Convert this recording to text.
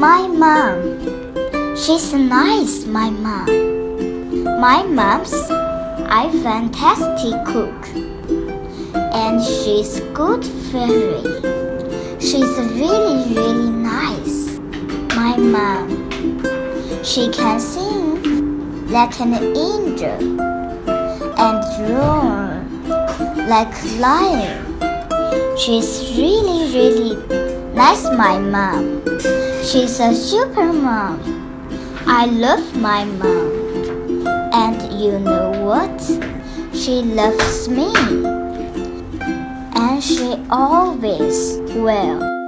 mom. She's nice, my mom. My mom's a fantastic cook. And she's good fairy. She's really, really nice. My mom. She can sing like an angel and roar like lion. She's really, really nice, my mom. She's a super mom. I love my mom. And you know what? She loves me. And she always will.